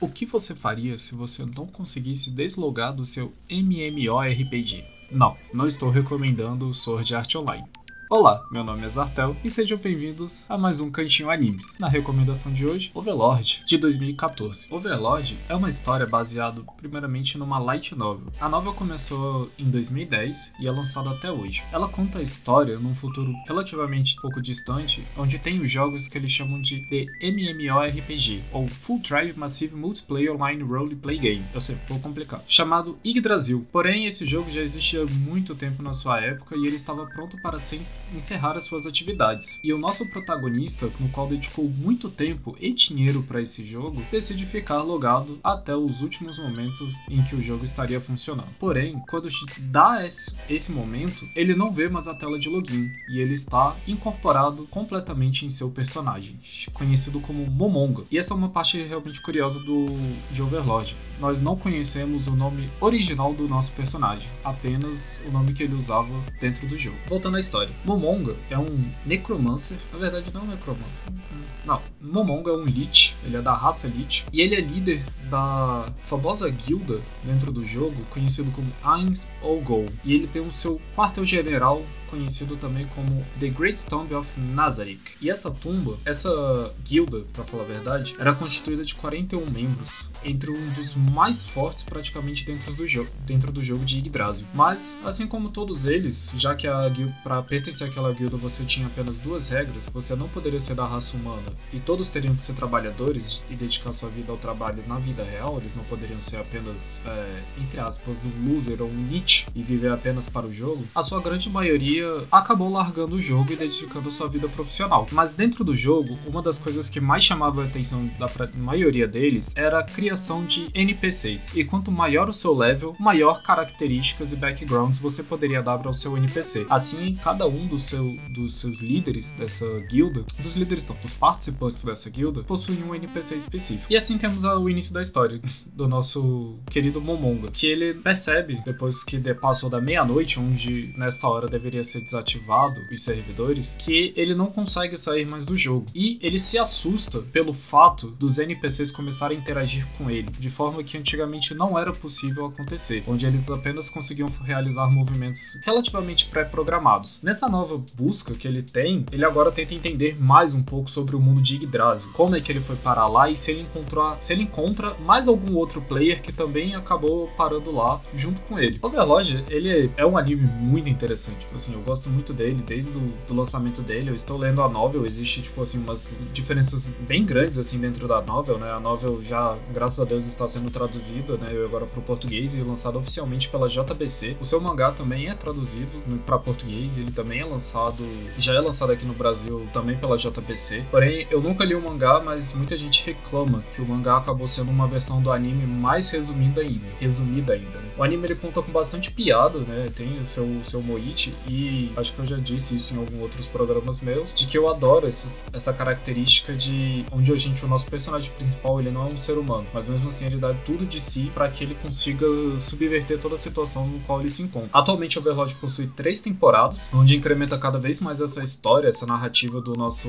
O que você faria se você não conseguisse deslogar do seu MMORPG? Não, não estou recomendando o Sword Art Online. Olá, meu nome é Zartel e sejam bem-vindos a mais um Cantinho Animes. Na recomendação de hoje, Overlord, de 2014. Overlord é uma história baseada primeiramente numa light novel. A novel começou em 2010 e é lançada até hoje. Ela conta a história num futuro relativamente pouco distante, onde tem os jogos que eles chamam de The MMORPG, ou Full Drive Massive Multiplayer Online Roleplay Game. Eu sei, pouco complicado. Chamado Yggdrasil. Porém, esse jogo já existia há muito tempo na sua época e ele estava pronto para ser encerrar as suas atividades. E o nosso protagonista, no qual dedicou muito tempo e dinheiro para esse jogo, decide ficar logado até os últimos momentos em que o jogo estaria funcionando. Porém, quando dá esse momento, ele não vê mais a tela de login e ele está incorporado completamente em seu personagem, conhecido como Momonga. E essa é uma parte realmente curiosa do de Overlord nós não conhecemos o nome original do nosso personagem, apenas o nome que ele usava dentro do jogo. Voltando à história. Momonga é um necromancer, na verdade não é um necromancer. Não, Momonga é um Lich, ele é da raça Lich, e ele é líder da famosa guilda dentro do jogo, conhecido como Ains Olgol. E ele tem o seu quartel-general conhecido também como The Great Tomb of Nazarick. E essa tumba, essa guilda, para falar a verdade, era constituída de 41 membros, entre um dos mais fortes praticamente dentro do jogo, dentro do jogo de Yggdrasil. Mas, assim como todos eles, já que para pertencer àquela guilda você tinha apenas duas regras, você não poderia ser da raça humana e todos teriam que ser trabalhadores e dedicar sua vida ao trabalho na vida real, eles não poderiam ser apenas, é, entre aspas, um loser ou um niche e viver apenas para o jogo, a sua grande maioria acabou largando o jogo e dedicando sua vida profissional. Mas dentro do jogo, uma das coisas que mais chamava a atenção da maioria deles era a criação de NPCs. E quanto maior o seu level, maior características e backgrounds você poderia dar para o seu NPC. Assim, cada um do seu, dos seus líderes dessa guilda, dos líderes não, dos participantes dessa guilda, possui um NPC específico. E assim temos o início da história do nosso querido Momonga, que ele percebe, depois que passou da meia-noite, onde nesta hora deveria ser desativado os servidores, que ele não consegue sair mais do jogo. E ele se assusta pelo fato dos NPCs começarem a interagir com ele, de forma que antigamente não era possível acontecer, onde eles apenas conseguiam realizar movimentos relativamente pré-programados. Nessa nova busca que ele tem, ele agora tenta entender mais um pouco sobre o mundo de Yggdrasil, como é que ele foi parar lá e se ele encontrou, se ele encontra mais algum outro player que também acabou parando lá junto com ele. Overlord, ele é um anime muito interessante, assim, eu gosto muito dele desde o do lançamento dele. Eu estou lendo a novel, existe tipo assim umas diferenças bem grandes assim dentro da novel, né? A novel já, graças a Deus, está sendo traduzida, né, agora para o português e lançada oficialmente pela JBC. O seu mangá também é traduzido para português, ele também é lançado, já é lançado aqui no Brasil também pela JBC. Porém, eu nunca li o mangá, mas muita gente reclama que o mangá acabou sendo uma versão do anime mais resumida ainda, resumida ainda. Né? O anime ele conta com bastante piada, né? Tem o seu seu moite e acho que eu já disse isso em alguns outros programas meus, de que eu adoro esses, essa característica de onde a gente, o nosso personagem principal, ele não é um ser humano, mas mesmo assim ele dá tudo de si para que ele consiga subverter toda a situação no qual ele se encontra. Atualmente Overlord possui três temporadas, onde incrementa cada vez mais essa história, essa narrativa do nosso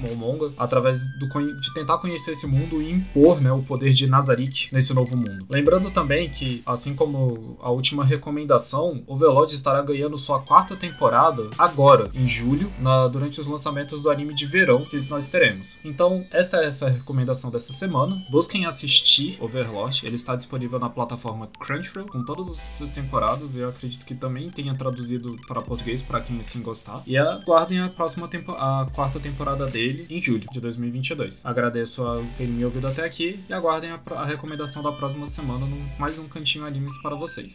Momonga, através do, de tentar conhecer esse mundo e impor né, o poder de Nazarick nesse novo mundo. Lembrando também que, assim como a última recomendação, Overlord estará ganhando sua quarta temporada temporada agora, em julho, na, durante os lançamentos do anime de verão que nós teremos. Então, esta é essa recomendação dessa semana. Busquem assistir Overlord, ele está disponível na plataforma Crunchyroll com todas as suas temporadas e eu acredito que também tenha traduzido para português para quem assim gostar. E aguardem a próxima tempo a quarta temporada dele em julho de 2022. Agradeço a terem me ouvido até aqui e aguardem a, a recomendação da próxima semana no mais um cantinho animes para vocês.